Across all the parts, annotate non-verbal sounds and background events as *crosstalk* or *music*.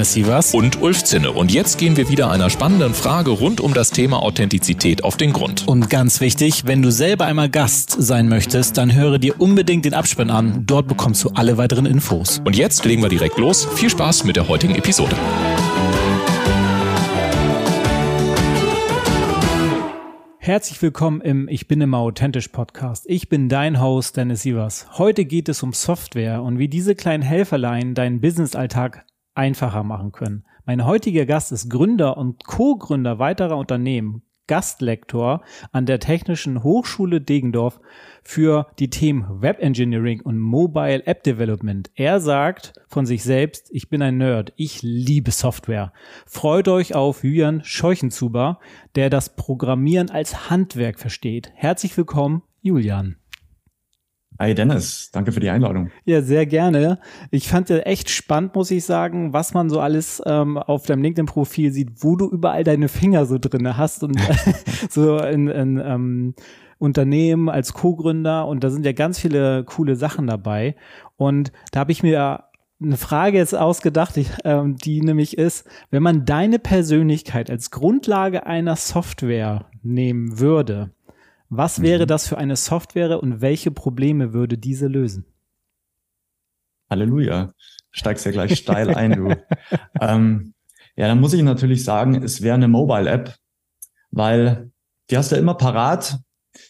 Dennis Sievers und Ulf Zinne. Und jetzt gehen wir wieder einer spannenden Frage rund um das Thema Authentizität auf den Grund. Und ganz wichtig, wenn du selber einmal Gast sein möchtest, dann höre dir unbedingt den Abspann an. Dort bekommst du alle weiteren Infos. Und jetzt legen wir direkt los. Viel Spaß mit der heutigen Episode. Herzlich willkommen im Ich bin immer authentisch Podcast. Ich bin dein Host Dennis Sievers. Heute geht es um Software und wie diese kleinen Helferlein deinen Businessalltag einfacher machen können. Mein heutiger Gast ist Gründer und Co-Gründer weiterer Unternehmen, Gastlektor an der Technischen Hochschule Degendorf für die Themen Web Engineering und Mobile App Development. Er sagt von sich selbst, ich bin ein Nerd, ich liebe Software. Freut euch auf Julian Scheuchenzuber, der das Programmieren als Handwerk versteht. Herzlich willkommen, Julian. Hi Dennis, danke für die Einladung. Ja, sehr gerne. Ich fand ja echt spannend, muss ich sagen, was man so alles ähm, auf deinem LinkedIn-Profil sieht, wo du überall deine Finger so drinne hast und *laughs* *laughs* so in, in ähm, Unternehmen als Co-Gründer und da sind ja ganz viele coole Sachen dabei. Und da habe ich mir eine Frage jetzt ausgedacht, die, ähm, die nämlich ist, wenn man deine Persönlichkeit als Grundlage einer Software nehmen würde, was wäre mhm. das für eine Software und welche Probleme würde diese lösen? Halleluja. Steigst ja gleich steil *laughs* ein, du. ähm, ja, dann muss ich natürlich sagen, es wäre eine Mobile-App, weil die hast du immer parat,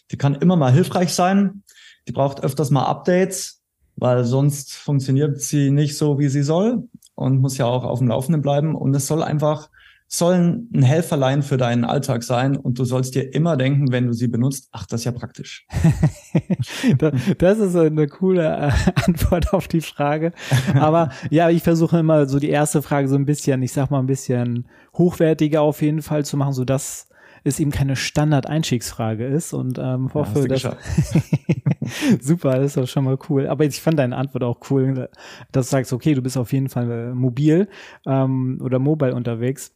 die kann immer mal hilfreich sein, die braucht öfters mal Updates, weil sonst funktioniert sie nicht so, wie sie soll und muss ja auch auf dem Laufenden bleiben. Und es soll einfach sollen ein Helferlein für deinen Alltag sein und du sollst dir immer denken, wenn du sie benutzt, ach, das ist ja praktisch. *laughs* das ist eine coole äh, *laughs* Antwort auf die Frage. Aber *laughs* ja, ich versuche immer so die erste Frage so ein bisschen, ich sag mal ein bisschen hochwertiger auf jeden Fall zu machen, so dass es eben keine Standard-Einstiegsfrage ist und ähm, hoffe, ja, dass super, das ist doch schon mal cool. Aber ich fand deine Antwort auch cool, dass du sagst, okay, du bist auf jeden Fall äh, mobil ähm, oder mobile unterwegs.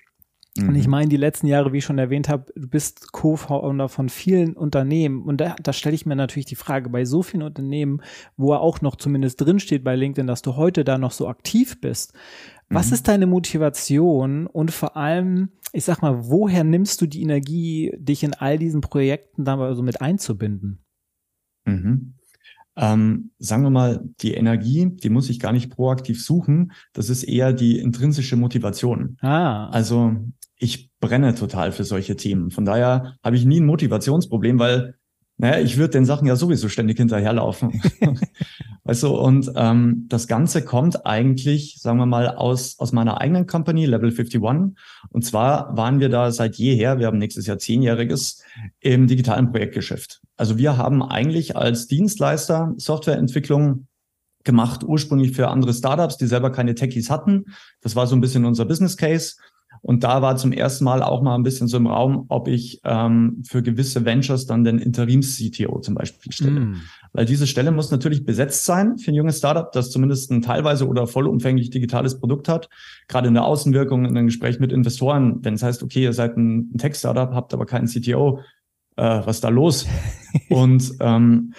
Und ich mhm. meine, die letzten Jahre, wie ich schon erwähnt habe, du bist Co-Founder von vielen Unternehmen. Und da, da stelle ich mir natürlich die Frage, bei so vielen Unternehmen, wo er auch noch zumindest drinsteht bei LinkedIn, dass du heute da noch so aktiv bist. Was mhm. ist deine Motivation und vor allem, ich sag mal, woher nimmst du die Energie, dich in all diesen Projekten da so mit einzubinden? Mhm. Ähm, sagen wir mal, die Energie, die muss ich gar nicht proaktiv suchen. Das ist eher die intrinsische Motivation. Ah. Also ich brenne total für solche Themen. Von daher habe ich nie ein Motivationsproblem, weil naja, ich würde den Sachen ja sowieso ständig hinterherlaufen. *laughs* weißt du, und ähm, das Ganze kommt eigentlich, sagen wir mal, aus, aus meiner eigenen Company, Level 51. Und zwar waren wir da seit jeher, wir haben nächstes Jahr zehnjähriges, im digitalen Projektgeschäft. Also wir haben eigentlich als Dienstleister Softwareentwicklung gemacht, ursprünglich für andere Startups, die selber keine Techies hatten. Das war so ein bisschen unser Business Case. Und da war zum ersten Mal auch mal ein bisschen so im Raum, ob ich ähm, für gewisse Ventures dann den Interims-CTO zum Beispiel stelle. Mm. Weil diese Stelle muss natürlich besetzt sein für ein junges Startup, das zumindest ein teilweise oder vollumfänglich digitales Produkt hat. Gerade in der Außenwirkung, in einem Gespräch mit Investoren, wenn es heißt, okay, ihr seid ein, Tech-Startup, habt aber keinen CTO, äh, was ist da los? *laughs* Und ähm,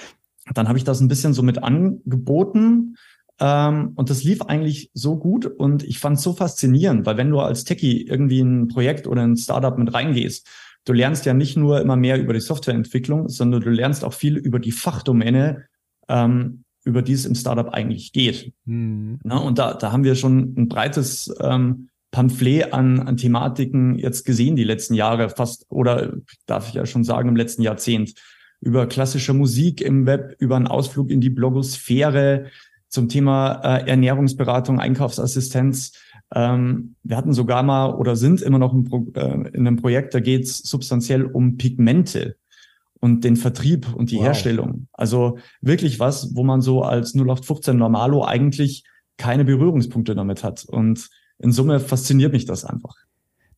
dann habe ich das ein bisschen so mit angeboten ähm, und das lief eigentlich so gut und ich fand es so faszinierend, weil wenn du als Techie irgendwie ein Projekt oder ein Startup mit reingehst, du lernst ja nicht nur immer mehr über die Softwareentwicklung, sondern du lernst auch viel über die Fachdomäne, ähm, über die es im Startup eigentlich geht. Mhm. Na, und da, da haben wir schon ein breites ähm, Pamphlet an, an Thematiken jetzt gesehen die letzten Jahre, fast, oder darf ich ja schon sagen, im letzten Jahrzehnt. Über klassische Musik im Web, über einen Ausflug in die Blogosphäre, zum Thema äh, Ernährungsberatung, Einkaufsassistenz. Ähm, wir hatten sogar mal oder sind immer noch ein äh, in einem Projekt, da geht es substanziell um Pigmente und den Vertrieb und die wow. Herstellung. Also wirklich was, wo man so als 0815 Normalo eigentlich keine Berührungspunkte damit hat. Und in Summe fasziniert mich das einfach.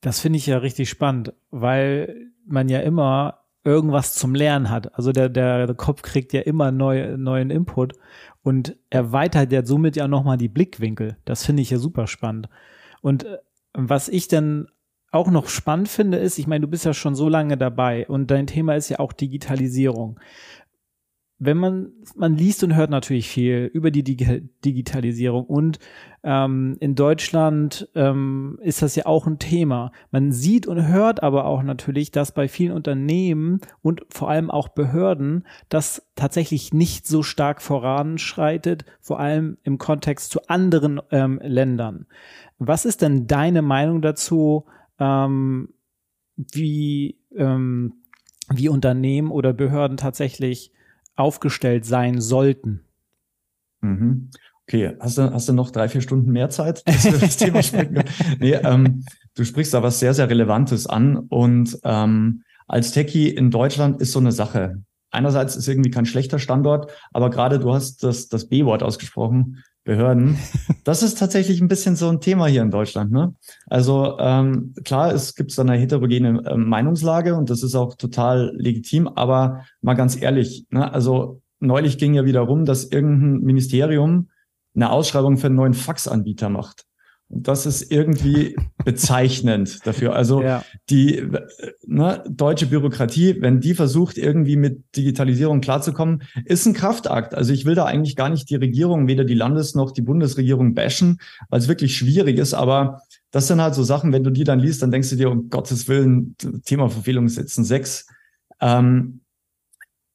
Das finde ich ja richtig spannend, weil man ja immer irgendwas zum Lernen hat. Also der, der, Kopf kriegt ja immer neu, neuen Input und erweitert ja somit ja nochmal die Blickwinkel. Das finde ich ja super spannend. Und äh, was ich dann auch noch spannend finde, ist, ich meine, du bist ja schon so lange dabei und dein Thema ist ja auch Digitalisierung wenn man, man liest und hört natürlich viel über die Dig Digitalisierung und ähm, in Deutschland ähm, ist das ja auch ein Thema. Man sieht und hört aber auch natürlich, dass bei vielen Unternehmen und vor allem auch Behörden das tatsächlich nicht so stark voranschreitet, vor allem im Kontext zu anderen ähm, Ländern. Was ist denn deine Meinung dazu, ähm, wie, ähm, wie Unternehmen oder Behörden tatsächlich aufgestellt sein sollten. Mhm. Okay, hast du, hast du noch drei, vier Stunden mehr Zeit, *laughs* dass wir das Thema sprechen Nee, ähm, du sprichst da was sehr, sehr Relevantes an. Und ähm, als Techie in Deutschland ist so eine Sache. Einerseits ist irgendwie kein schlechter Standort, aber gerade du hast das, das B-Wort ausgesprochen. Behörden. Das ist tatsächlich ein bisschen so ein Thema hier in Deutschland. Ne? Also ähm, klar, es gibt so eine heterogene äh, Meinungslage und das ist auch total legitim, aber mal ganz ehrlich, ne? also neulich ging ja wieder rum, dass irgendein Ministerium eine Ausschreibung für einen neuen Faxanbieter macht. Und das ist irgendwie *laughs* bezeichnend dafür. Also ja. die ne, deutsche Bürokratie, wenn die versucht, irgendwie mit Digitalisierung klarzukommen, ist ein Kraftakt. Also ich will da eigentlich gar nicht die Regierung, weder die Landes- noch die Bundesregierung bashen, weil es wirklich schwierig ist. Aber das sind halt so Sachen, wenn du die dann liest, dann denkst du dir, um Gottes Willen, Thema Verfehlungssätzen sechs. Ähm,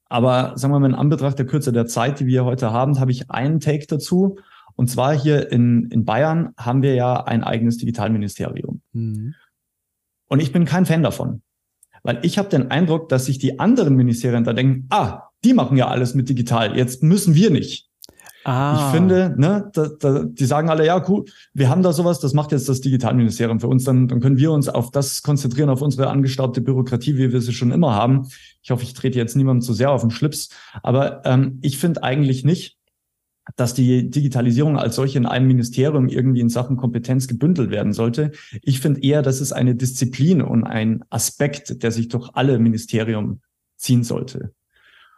aber sagen wir mal, in Anbetracht der Kürze der Zeit, die wir heute haben, habe ich einen Take dazu. Und zwar hier in, in Bayern haben wir ja ein eigenes Digitalministerium. Mhm. Und ich bin kein Fan davon. Weil ich habe den Eindruck, dass sich die anderen Ministerien da denken, ah, die machen ja alles mit digital, jetzt müssen wir nicht. Ah. Ich finde, ne, da, da, die sagen alle, ja, cool, wir haben da sowas, das macht jetzt das Digitalministerium für uns, dann, dann können wir uns auf das konzentrieren, auf unsere angestaubte Bürokratie, wie wir sie schon immer haben. Ich hoffe, ich trete jetzt niemandem zu sehr auf den Schlips, aber ähm, ich finde eigentlich nicht, dass die Digitalisierung als solche in einem Ministerium irgendwie in Sachen Kompetenz gebündelt werden sollte. Ich finde eher, das ist eine Disziplin und ein Aspekt, der sich durch alle Ministerien ziehen sollte.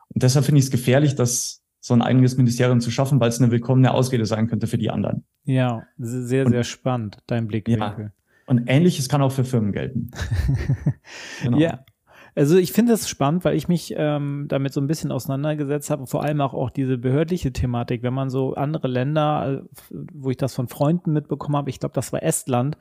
Und deshalb finde ich es gefährlich, dass so ein eigenes Ministerium zu schaffen, weil es eine willkommene Ausrede sein könnte für die anderen. Ja, sehr, sehr und, spannend, dein Blickwinkel. Ja. Und ähnliches kann auch für Firmen gelten. *laughs* genau. Ja, also ich finde das spannend, weil ich mich ähm, damit so ein bisschen auseinandergesetzt habe, vor allem auch, auch diese behördliche Thematik, wenn man so andere Länder, äh, wo ich das von Freunden mitbekommen habe, ich glaube, das war Estland,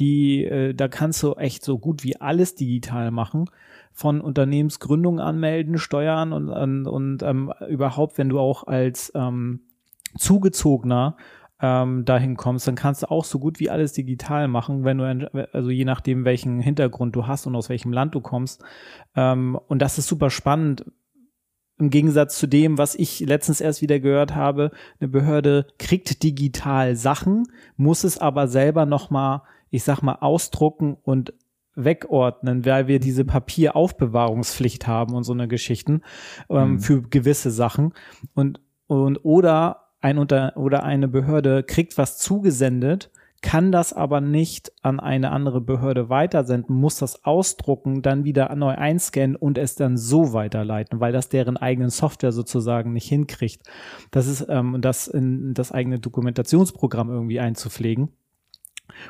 die, äh, da kannst du echt so gut wie alles digital machen. Von Unternehmensgründung anmelden, Steuern und, und, und ähm, überhaupt, wenn du auch als ähm, Zugezogener ähm, dahin kommst, dann kannst du auch so gut wie alles digital machen, wenn du, also je nachdem, welchen Hintergrund du hast und aus welchem Land du kommst. Ähm, und das ist super spannend. Im Gegensatz zu dem, was ich letztens erst wieder gehört habe, eine Behörde kriegt digital Sachen, muss es aber selber nochmal, ich sag mal, ausdrucken und wegordnen, weil wir diese Papieraufbewahrungspflicht haben und so eine Geschichten ähm, mhm. für gewisse Sachen und und oder ein Unter oder eine Behörde kriegt was zugesendet, kann das aber nicht an eine andere Behörde weitersenden, muss das ausdrucken, dann wieder neu einscannen und es dann so weiterleiten, weil das deren eigenen Software sozusagen nicht hinkriegt. Das ist ähm, das in das eigene Dokumentationsprogramm irgendwie einzupflegen,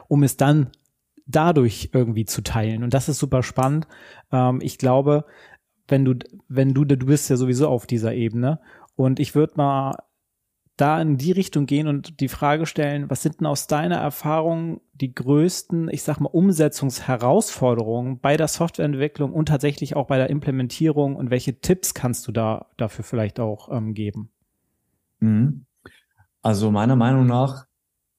um es dann dadurch irgendwie zu teilen. Und das ist super spannend. Ähm, ich glaube, wenn du, wenn du, du bist ja sowieso auf dieser Ebene und ich würde mal da in die Richtung gehen und die Frage stellen, was sind denn aus deiner Erfahrung die größten, ich sag mal, Umsetzungsherausforderungen bei der Softwareentwicklung und tatsächlich auch bei der Implementierung und welche Tipps kannst du da dafür vielleicht auch ähm, geben? Mhm. Also meiner Meinung nach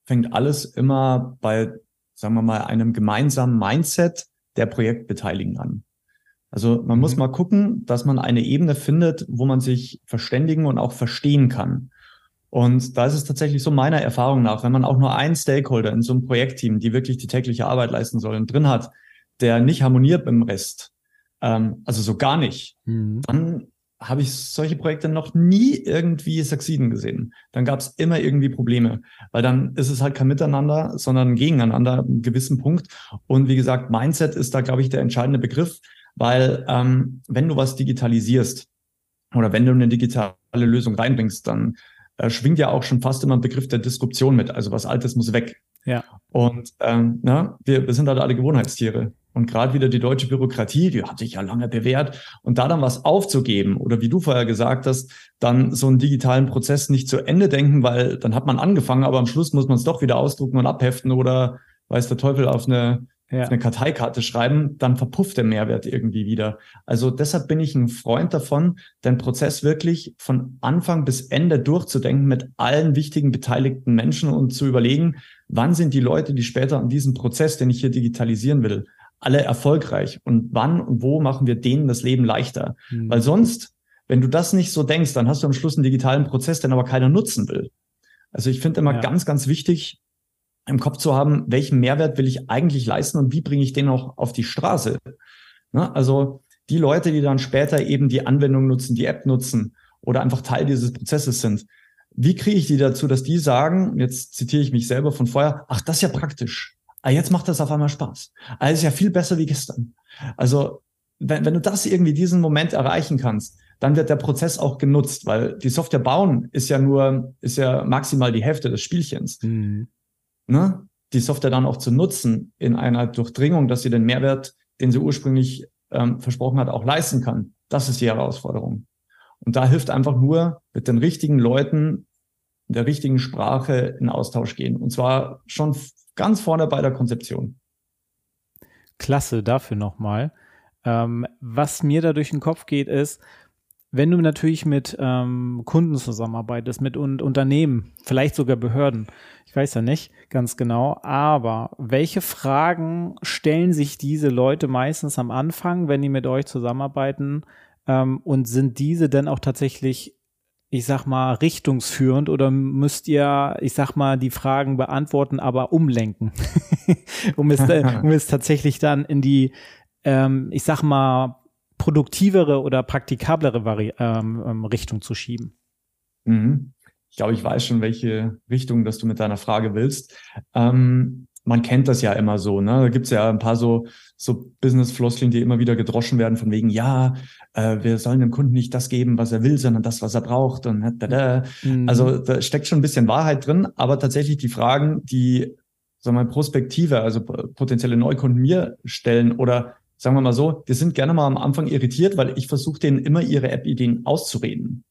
fängt alles immer bei, sagen wir mal, einem gemeinsamen Mindset der Projektbeteiligten an. Also man mhm. muss mal gucken, dass man eine Ebene findet, wo man sich verständigen und auch verstehen kann. Und da ist es tatsächlich so meiner Erfahrung nach, wenn man auch nur einen Stakeholder in so einem Projektteam, die wirklich die tägliche Arbeit leisten sollen, drin hat, der nicht harmoniert mit dem Rest, ähm, also so gar nicht, mhm. dann habe ich solche Projekte noch nie irgendwie succeeden gesehen. Dann gab es immer irgendwie Probleme, weil dann ist es halt kein Miteinander, sondern ein Gegeneinander, einen gewissen Punkt. Und wie gesagt, Mindset ist da, glaube ich, der entscheidende Begriff, weil ähm, wenn du was digitalisierst oder wenn du eine digitale Lösung reinbringst, dann äh, schwingt ja auch schon fast immer ein Begriff der Disruption mit. Also was Altes muss weg. Ja. Und ähm, na, wir, wir sind halt alle Gewohnheitstiere. Und gerade wieder die deutsche Bürokratie, die hat sich ja lange bewährt. Und da dann was aufzugeben oder wie du vorher gesagt hast, dann so einen digitalen Prozess nicht zu Ende denken, weil dann hat man angefangen, aber am Schluss muss man es doch wieder ausdrucken und abheften oder weiß der Teufel auf eine, ja. auf eine Karteikarte schreiben, dann verpufft der Mehrwert irgendwie wieder. Also deshalb bin ich ein Freund davon, den Prozess wirklich von Anfang bis Ende durchzudenken mit allen wichtigen beteiligten Menschen und zu überlegen, wann sind die Leute, die später an diesem Prozess, den ich hier digitalisieren will, alle erfolgreich und wann und wo machen wir denen das Leben leichter? Mhm. Weil sonst, wenn du das nicht so denkst, dann hast du am Schluss einen digitalen Prozess, den aber keiner nutzen will. Also ich finde immer ja. ganz, ganz wichtig, im Kopf zu haben, welchen Mehrwert will ich eigentlich leisten und wie bringe ich den auch auf die Straße? Ne? Also die Leute, die dann später eben die Anwendung nutzen, die App nutzen oder einfach Teil dieses Prozesses sind, wie kriege ich die dazu, dass die sagen, jetzt zitiere ich mich selber von vorher, ach, das ist ja praktisch. Ah, jetzt macht das auf einmal Spaß. Ah, ist ja viel besser wie gestern. Also, wenn, wenn du das irgendwie diesen Moment erreichen kannst, dann wird der Prozess auch genutzt, weil die Software bauen ist ja nur, ist ja maximal die Hälfte des Spielchens. Mhm. Ne? Die Software dann auch zu nutzen in einer Durchdringung, dass sie den Mehrwert, den sie ursprünglich ähm, versprochen hat, auch leisten kann. Das ist die Herausforderung. Und da hilft einfach nur mit den richtigen Leuten, in der richtigen Sprache in Austausch gehen. Und zwar schon Ganz vorne bei der Konzeption. Klasse, dafür nochmal. Ähm, was mir da durch den Kopf geht, ist, wenn du natürlich mit ähm, Kunden zusammenarbeitest, mit un Unternehmen, vielleicht sogar Behörden, ich weiß ja nicht ganz genau, aber welche Fragen stellen sich diese Leute meistens am Anfang, wenn die mit euch zusammenarbeiten? Ähm, und sind diese denn auch tatsächlich ich sag mal, richtungsführend oder müsst ihr, ich sag mal, die Fragen beantworten, aber umlenken, *laughs* um, es, um es tatsächlich dann in die, ähm, ich sag mal, produktivere oder praktikablere Vari ähm, ähm, Richtung zu schieben? Mhm. Ich glaube, ich weiß schon, welche Richtung, dass du mit deiner Frage willst. Ähm, man kennt das ja immer so, ne? Da gibt's ja ein paar so, so Business-Floskeln, die immer wieder gedroschen werden, von wegen, ja, äh, wir sollen dem Kunden nicht das geben, was er will, sondern das, was er braucht. Und da, da. Mhm. Also da steckt schon ein bisschen Wahrheit drin, aber tatsächlich die Fragen, die, sagen wir mal, Prospektive, also potenzielle Neukunden mir stellen oder sagen wir mal so, die sind gerne mal am Anfang irritiert, weil ich versuche denen immer ihre App-Ideen auszureden.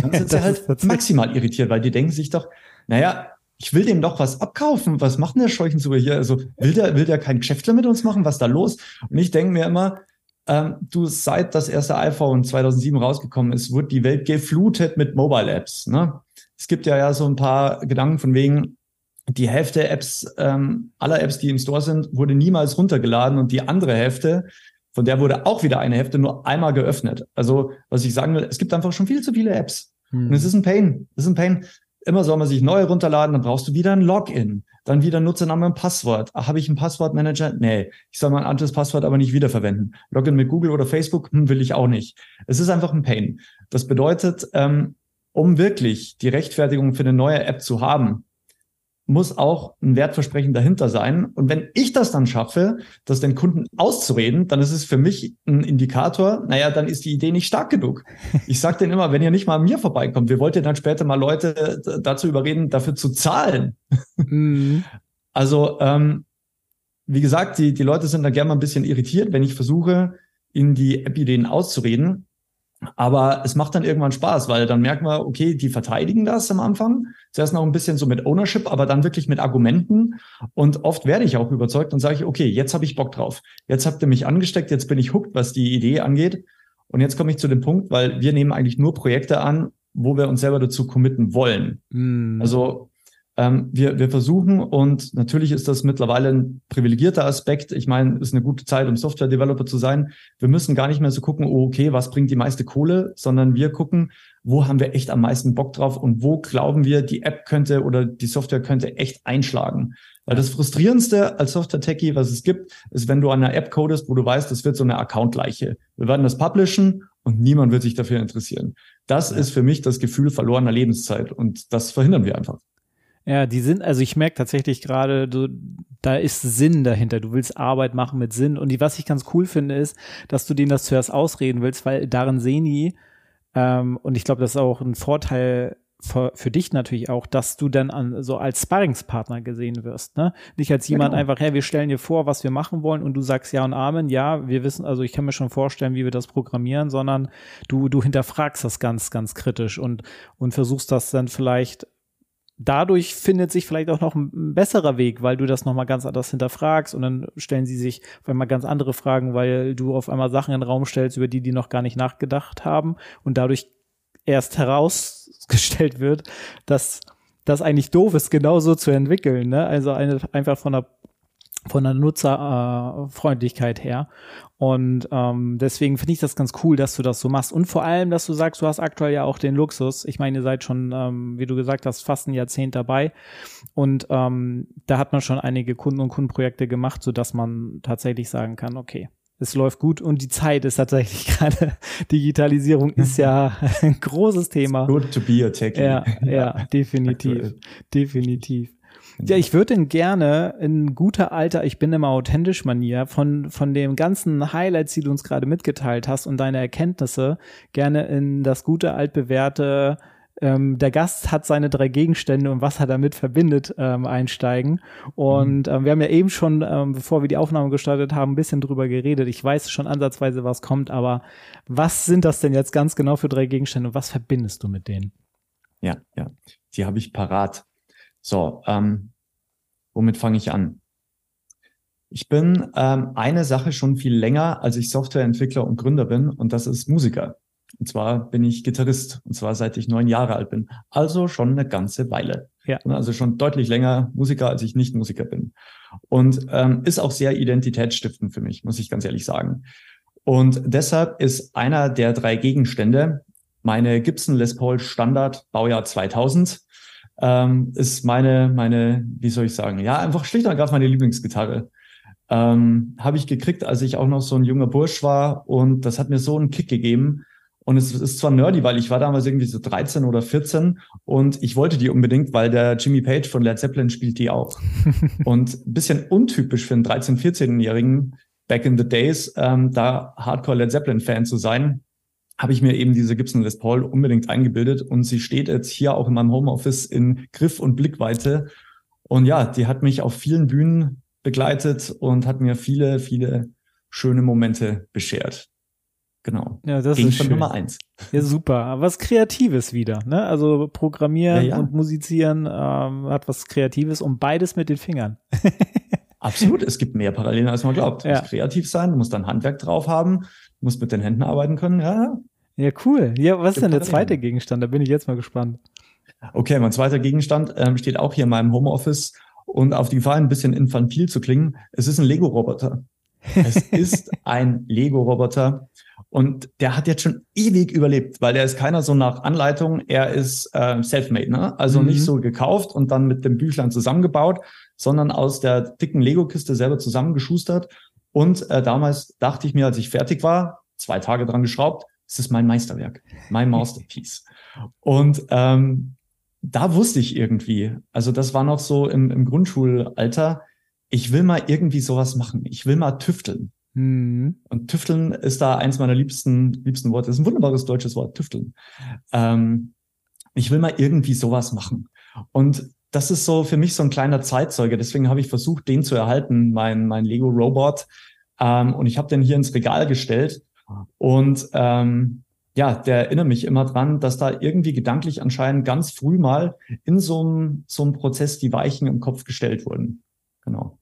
Dann *laughs* sind sie halt maximal irritiert, weil die denken sich doch, naja, ich will dem doch was abkaufen. Was macht denn der Scheuchenzug hier? Also will der, will der kein Geschäftler mit uns machen? Was ist da los? Und ich denke mir immer, ähm, du, seit das erste iPhone 2007 rausgekommen ist, wurde die Welt geflutet mit Mobile Apps. Ne? Es gibt ja, ja so ein paar Gedanken von wegen, die Hälfte Apps, ähm, aller Apps, die im Store sind, wurde niemals runtergeladen und die andere Hälfte, von der wurde auch wieder eine Hälfte nur einmal geöffnet. Also, was ich sagen will, es gibt einfach schon viel zu viele Apps. Hm. Und es ist ein Pain. Es ist ein Pain. Immer soll man sich neue runterladen, dann brauchst du wieder ein Login. Dann wieder Nutzername und Passwort. Habe ich einen Passwortmanager? Nee. Ich soll mein anderes Passwort aber nicht wiederverwenden. Login mit Google oder Facebook? Hm, will ich auch nicht. Es ist einfach ein Pain. Das bedeutet, ähm, um wirklich die Rechtfertigung für eine neue App zu haben, muss auch ein Wertversprechen dahinter sein. Und wenn ich das dann schaffe, das den Kunden auszureden, dann ist es für mich ein Indikator, naja, dann ist die Idee nicht stark genug. Ich sage denen immer, wenn ihr nicht mal an mir vorbeikommt, wir wollten dann später mal Leute dazu überreden, dafür zu zahlen. Mhm. Also, ähm, wie gesagt, die, die Leute sind da gerne mal ein bisschen irritiert, wenn ich versuche, ihnen die App-Ideen auszureden. Aber es macht dann irgendwann Spaß, weil dann merken wir, okay, die verteidigen das am Anfang. Zuerst noch ein bisschen so mit Ownership, aber dann wirklich mit Argumenten. Und oft werde ich auch überzeugt und sage ich, okay, jetzt habe ich Bock drauf. Jetzt habt ihr mich angesteckt, jetzt bin ich hooked, was die Idee angeht. Und jetzt komme ich zu dem Punkt, weil wir nehmen eigentlich nur Projekte an, wo wir uns selber dazu committen wollen. Mm. Also ähm, wir, wir versuchen und natürlich ist das mittlerweile ein privilegierter Aspekt. Ich meine, ist eine gute Zeit, um Software-Developer zu sein. Wir müssen gar nicht mehr so gucken, oh, okay, was bringt die meiste Kohle, sondern wir gucken, wo haben wir echt am meisten Bock drauf und wo glauben wir, die App könnte oder die Software könnte echt einschlagen. Weil das Frustrierendste als Software-Techie, was es gibt, ist, wenn du an einer App codest, wo du weißt, das wird so eine Account-Leiche. Wir werden das publishen und niemand wird sich dafür interessieren. Das ja. ist für mich das Gefühl verlorener Lebenszeit und das verhindern wir einfach. Ja, die sind, also ich merke tatsächlich gerade, du, da ist Sinn dahinter. Du willst Arbeit machen mit Sinn. Und die, was ich ganz cool finde, ist, dass du denen das zuerst ausreden willst, weil darin sehen die, ähm, und ich glaube, das ist auch ein Vorteil für, für, dich natürlich auch, dass du dann an, so als Sparringspartner gesehen wirst, ne? Nicht als jemand genau. einfach, hey, wir stellen dir vor, was wir machen wollen und du sagst ja und Amen, ja, wir wissen, also ich kann mir schon vorstellen, wie wir das programmieren, sondern du, du hinterfragst das ganz, ganz kritisch und, und versuchst das dann vielleicht dadurch findet sich vielleicht auch noch ein besserer Weg, weil du das nochmal ganz anders hinterfragst und dann stellen sie sich auf einmal ganz andere Fragen, weil du auf einmal Sachen in den Raum stellst, über die die noch gar nicht nachgedacht haben und dadurch erst herausgestellt wird, dass das eigentlich doof ist, genauso zu entwickeln. Ne? Also eine, einfach von der von der Nutzerfreundlichkeit her. Und ähm, deswegen finde ich das ganz cool, dass du das so machst. Und vor allem, dass du sagst, du hast aktuell ja auch den Luxus. Ich meine, ihr seid schon, ähm, wie du gesagt hast, fast ein Jahrzehnt dabei. Und ähm, da hat man schon einige Kunden- und Kundenprojekte gemacht, so dass man tatsächlich sagen kann, okay, es läuft gut und die Zeit ist tatsächlich *laughs* gerade, Digitalisierung ist ja *laughs* ein großes Thema. It's good to be a techie. Ja, ja, *laughs* definitiv, definitiv. Ja, ich würde denn gerne in guter alter, ich bin immer authentisch Manier von, von den ganzen Highlights, die du uns gerade mitgeteilt hast und deine Erkenntnisse gerne in das gute altbewährte ähm, der Gast hat seine drei Gegenstände und was er damit verbindet, ähm, einsteigen. Und mhm. ähm, wir haben ja eben schon, ähm, bevor wir die Aufnahme gestartet haben, ein bisschen drüber geredet. Ich weiß schon ansatzweise, was kommt, aber was sind das denn jetzt ganz genau für drei Gegenstände und was verbindest du mit denen? Ja, ja, die habe ich parat. So, ähm, womit fange ich an? Ich bin ähm, eine Sache schon viel länger, als ich Softwareentwickler und Gründer bin, und das ist Musiker. Und zwar bin ich Gitarrist, und zwar seit ich neun Jahre alt bin. Also schon eine ganze Weile. Ja. Also schon deutlich länger Musiker, als ich nicht Musiker bin. Und ähm, ist auch sehr identitätsstiftend für mich, muss ich ganz ehrlich sagen. Und deshalb ist einer der drei Gegenstände meine Gibson Les Paul Standard Baujahr 2000 ähm, ist meine, meine, wie soll ich sagen, ja, einfach schlicht und ergreifend meine Lieblingsgitarre. Ähm, Habe ich gekriegt, als ich auch noch so ein junger Bursch war und das hat mir so einen Kick gegeben. Und es ist zwar nerdy, weil ich war damals irgendwie so 13 oder 14 und ich wollte die unbedingt, weil der Jimmy Page von Led Zeppelin spielt die auch. *laughs* und ein bisschen untypisch für einen 13-, 14-Jährigen back in the days, ähm, da Hardcore Led Zeppelin-Fan zu sein habe ich mir eben diese Gibson Les Paul unbedingt eingebildet und sie steht jetzt hier auch in meinem Homeoffice in Griff und Blickweite. Und ja, die hat mich auf vielen Bühnen begleitet und hat mir viele, viele schöne Momente beschert. Genau. Ja, das Gegenstand ist schön. Nummer eins. Ja, super. Was Kreatives wieder, ne? Also Programmieren ja, ja. und Musizieren ähm, hat was Kreatives und beides mit den Fingern. *laughs* Absolut. Es gibt mehr Parallelen, als man glaubt. Du ja. musst kreativ sein, du musst dein Handwerk drauf haben, du musst mit den Händen arbeiten können. Ja, ja, cool. Ja, was ist denn der zweite Gegenstand? Da bin ich jetzt mal gespannt. Okay, mein zweiter Gegenstand ähm, steht auch hier in meinem Homeoffice und auf die Gefahr, ein bisschen infantil zu klingen, es ist ein Lego-Roboter. Es *laughs* ist ein Lego-Roboter und der hat jetzt schon ewig überlebt, weil der ist keiner so nach Anleitung, er ist äh, self-made, ne? also mhm. nicht so gekauft und dann mit dem Büchlein zusammengebaut, sondern aus der dicken Lego-Kiste selber zusammengeschustert. Und äh, damals dachte ich mir, als ich fertig war, zwei Tage dran geschraubt, es ist mein Meisterwerk, mein Masterpiece. Und ähm, da wusste ich irgendwie, also das war noch so im, im Grundschulalter, ich will mal irgendwie sowas machen. Ich will mal tüfteln. Mhm. Und tüfteln ist da eins meiner liebsten, liebsten Worte. Das ist ein wunderbares deutsches Wort, tüfteln. Ähm, ich will mal irgendwie sowas machen. Und das ist so für mich so ein kleiner Zeitzeuge. Deswegen habe ich versucht, den zu erhalten, mein, mein Lego Robot. Ähm, und ich habe den hier ins Regal gestellt und ähm, ja, der erinnert mich immer dran, dass da irgendwie gedanklich anscheinend ganz früh mal in so einem, so einem Prozess die Weichen im Kopf gestellt wurden. Genau.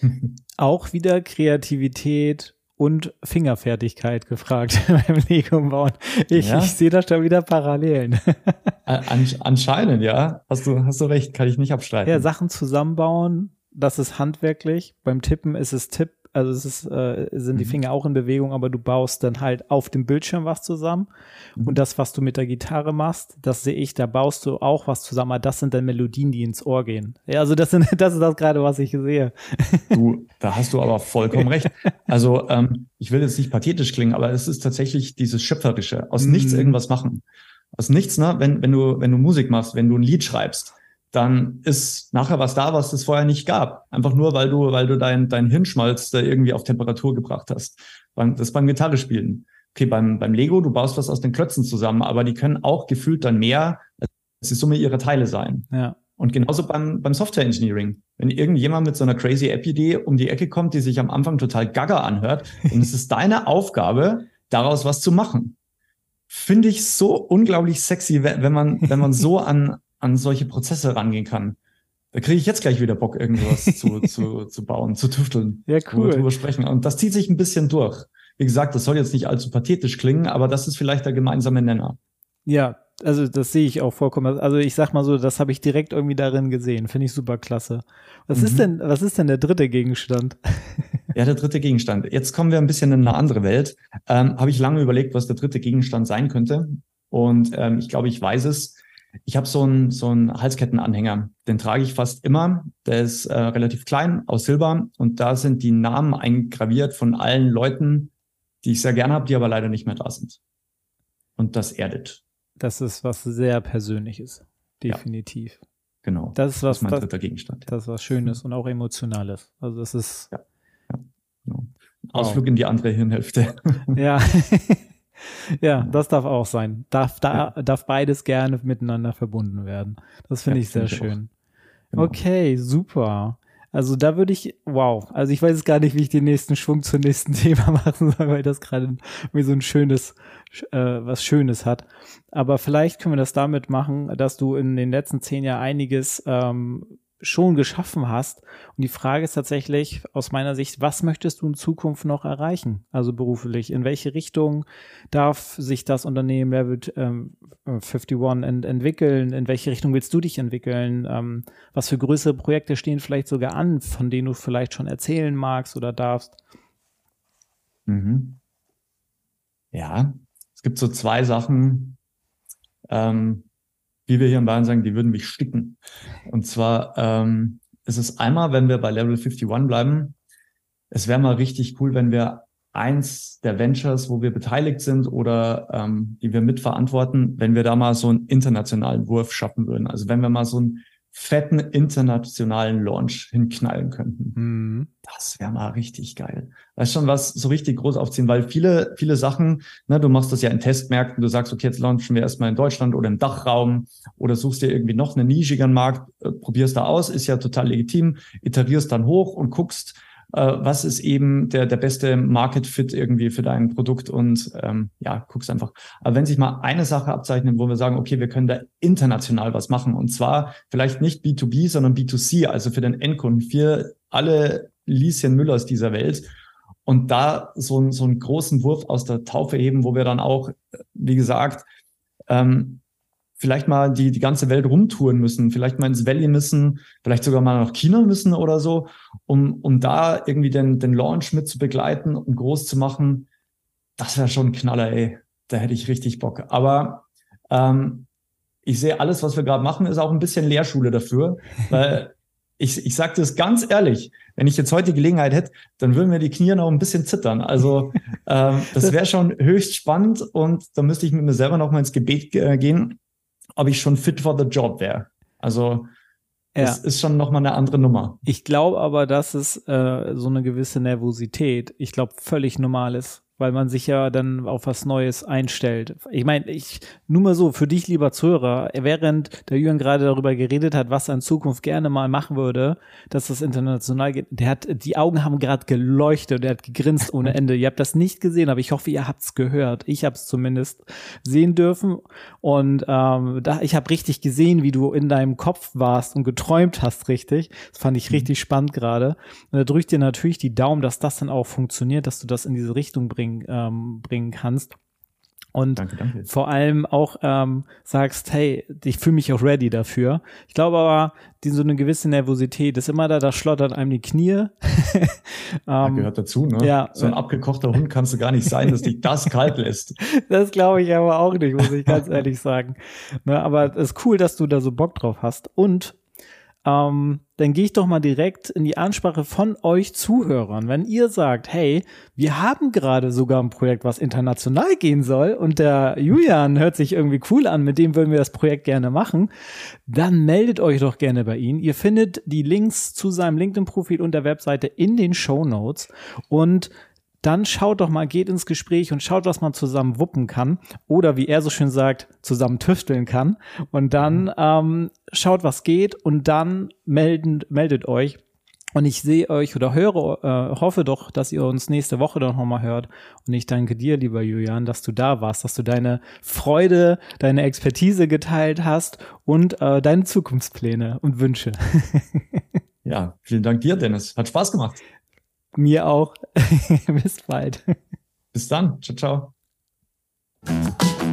*laughs* Auch wieder Kreativität und Fingerfertigkeit gefragt *laughs* beim Lego bauen. Ich, ja. ich sehe da schon wieder Parallelen. *laughs* An, anscheinend, ja. Hast du, hast du recht, kann ich nicht abstreiten. Ja, Sachen zusammenbauen, das ist handwerklich. Beim Tippen ist es Tipp also es ist, äh, sind die mhm. Finger auch in Bewegung, aber du baust dann halt auf dem Bildschirm was zusammen. Mhm. Und das, was du mit der Gitarre machst, das sehe ich, da baust du auch was zusammen, aber das sind dann Melodien, die ins Ohr gehen. Ja, also das sind, *laughs* das ist das gerade, was ich sehe. Du, da hast du aber vollkommen recht. Also ähm, ich will jetzt nicht pathetisch klingen, aber es ist tatsächlich dieses Schöpferische, aus mhm. nichts irgendwas machen. Aus nichts, ne? Wenn, wenn du, wenn du Musik machst, wenn du ein Lied schreibst, dann ist nachher was da, was es vorher nicht gab. Einfach nur, weil du, weil du dein, dein Hirnschmalz da irgendwie auf Temperatur gebracht hast. Das ist beim Gitarrespielen. Okay, beim, beim Lego, du baust was aus den Klötzen zusammen, aber die können auch gefühlt dann mehr als die Summe ihrer Teile sein. Ja. Und genauso beim, beim Software Engineering. Wenn irgendjemand mit so einer crazy App-Idee um die Ecke kommt, die sich am Anfang total gaga anhört, dann ist es deine *laughs* Aufgabe, daraus was zu machen. Finde ich so unglaublich sexy, wenn man, wenn man so an, an solche Prozesse rangehen kann. Da kriege ich jetzt gleich wieder Bock, irgendwas zu, *laughs* zu, zu bauen, zu tüfteln. Ja, cool. Drüber sprechen. Und das zieht sich ein bisschen durch. Wie gesagt, das soll jetzt nicht allzu pathetisch klingen, aber das ist vielleicht der gemeinsame Nenner. Ja, also das sehe ich auch vollkommen. Also ich sag mal so, das habe ich direkt irgendwie darin gesehen. Finde ich super klasse. Was mhm. ist denn, was ist denn der dritte Gegenstand? *laughs* Ja, der dritte Gegenstand. Jetzt kommen wir ein bisschen in eine andere Welt. Ähm, habe ich lange überlegt, was der dritte Gegenstand sein könnte. Und ähm, ich glaube, ich weiß es. Ich habe so einen so einen Halskettenanhänger, den trage ich fast immer. Der ist äh, relativ klein, aus Silber und da sind die Namen eingraviert von allen Leuten, die ich sehr gerne habe, die aber leider nicht mehr da sind. Und das erdet. Das ist was sehr Persönliches, definitiv. Ja, genau. Das ist was, das ist mein dritter Gegenstand. Das ist was Schönes und auch Emotionales. Also das ist. Ja. ja genau. Ausflug wow. in die andere Hirnhälfte. Ja. *laughs* *laughs* *laughs* Ja, das darf auch sein. Darf, da, ja. darf beides gerne miteinander verbunden werden. Das finde ja, ich sehr find schön. Genau. Okay, super. Also da würde ich, wow, also ich weiß jetzt gar nicht, wie ich den nächsten Schwung zum nächsten *laughs* Thema machen soll, weil das gerade mir so ein schönes, äh, was Schönes hat. Aber vielleicht können wir das damit machen, dass du in den letzten zehn Jahren einiges ähm, schon geschaffen hast. Und die Frage ist tatsächlich aus meiner Sicht, was möchtest du in Zukunft noch erreichen? Also beruflich. In welche Richtung darf sich das Unternehmen Level ähm, 51 ent entwickeln? In welche Richtung willst du dich entwickeln? Ähm, was für größere Projekte stehen vielleicht sogar an, von denen du vielleicht schon erzählen magst oder darfst? Mhm. Ja, es gibt so zwei Sachen, ähm, wie wir hier in Bayern sagen, die würden mich sticken. Und zwar ähm, ist es einmal, wenn wir bei Level 51 bleiben, es wäre mal richtig cool, wenn wir eins der Ventures, wo wir beteiligt sind oder ähm, die wir mitverantworten, wenn wir da mal so einen internationalen Wurf schaffen würden. Also wenn wir mal so ein fetten internationalen Launch hinknallen könnten. Mhm. Das wäre mal richtig geil. Weißt schon, was so richtig groß aufziehen, weil viele, viele Sachen, ne, du machst das ja in Testmärkten, du sagst, okay, jetzt launchen wir erstmal in Deutschland oder im Dachraum oder suchst dir irgendwie noch einen nischigeren Markt, äh, probierst da aus, ist ja total legitim, iterierst dann hoch und guckst, was ist eben der, der beste Market Fit irgendwie für dein Produkt und ähm, ja, guckst einfach. Aber wenn sich mal eine Sache abzeichnet, wo wir sagen, okay, wir können da international was machen und zwar vielleicht nicht B2B, sondern B2C, also für den Endkunden, für alle Lieschen Müllers dieser Welt und da so, so einen großen Wurf aus der Taufe heben, wo wir dann auch, wie gesagt, ähm, vielleicht mal die, die ganze Welt rumtouren müssen, vielleicht mal ins Valley müssen, vielleicht sogar mal nach China müssen oder so, um, um da irgendwie den, den Launch mit zu begleiten und groß zu machen. Das wäre schon ein Knaller, ey. Da hätte ich richtig Bock. Aber ähm, ich sehe, alles, was wir gerade machen, ist auch ein bisschen Lehrschule dafür, *laughs* weil ich, ich sage das ganz ehrlich, wenn ich jetzt heute Gelegenheit hätte, dann würden mir die Knie noch ein bisschen zittern. Also *laughs* ähm, das wäre schon höchst spannend und da müsste ich mit mir selber noch mal ins Gebet äh, gehen ob ich schon fit for the job wäre. Also das ja. ist schon nochmal eine andere Nummer. Ich glaube aber, dass es äh, so eine gewisse Nervosität, ich glaube, völlig normal ist weil man sich ja dann auf was Neues einstellt. Ich meine, ich nur mal so für dich, lieber Zuhörer, während der Jürgen gerade darüber geredet hat, was er in Zukunft gerne mal machen würde, dass das international geht, der hat die Augen haben gerade geleuchtet, der hat gegrinst ohne *laughs* Ende. ihr habt das nicht gesehen, aber ich hoffe, ihr habt's gehört. Ich habe es zumindest sehen dürfen und ähm, da ich habe richtig gesehen, wie du in deinem Kopf warst und geträumt hast, richtig. Das fand ich mhm. richtig spannend gerade. Und da drückt dir natürlich die Daumen, dass das dann auch funktioniert, dass du das in diese Richtung bringst bringen, ähm, bringen kannst. und danke, danke. vor allem auch ähm, sagst, hey, ich fühle mich auch ready dafür. Ich glaube aber, die so eine gewisse Nervosität ist immer da, da schlottert einem die Knie. *laughs* ähm, gehört dazu, ne? Ja. So ein abgekochter Hund kannst du gar nicht sein, dass dich das kalt lässt. *laughs* Das glaube ich aber auch nicht, muss ich ganz ehrlich sagen. Ne, aber es ist cool, dass du da so Bock drauf hast. Und ähm, dann gehe ich doch mal direkt in die Ansprache von euch Zuhörern. Wenn ihr sagt, hey, wir haben gerade sogar ein Projekt, was international gehen soll und der Julian hört sich irgendwie cool an, mit dem würden wir das Projekt gerne machen, dann meldet euch doch gerne bei ihm. Ihr findet die Links zu seinem LinkedIn-Profil und der Webseite in den Show Notes und dann schaut doch mal, geht ins Gespräch und schaut, was man zusammen wuppen kann oder wie er so schön sagt, zusammen tüfteln kann und dann mhm. ähm, schaut, was geht und dann melden, meldet euch. Und ich sehe euch oder höre, äh, hoffe doch, dass ihr uns nächste Woche dann nochmal hört. Und ich danke dir, lieber Julian, dass du da warst, dass du deine Freude, deine Expertise geteilt hast und äh, deine Zukunftspläne und Wünsche. *laughs* ja, vielen Dank dir, Dennis. Hat Spaß gemacht. Mir auch. *laughs* Bis bald. Bis dann. Ciao, ciao.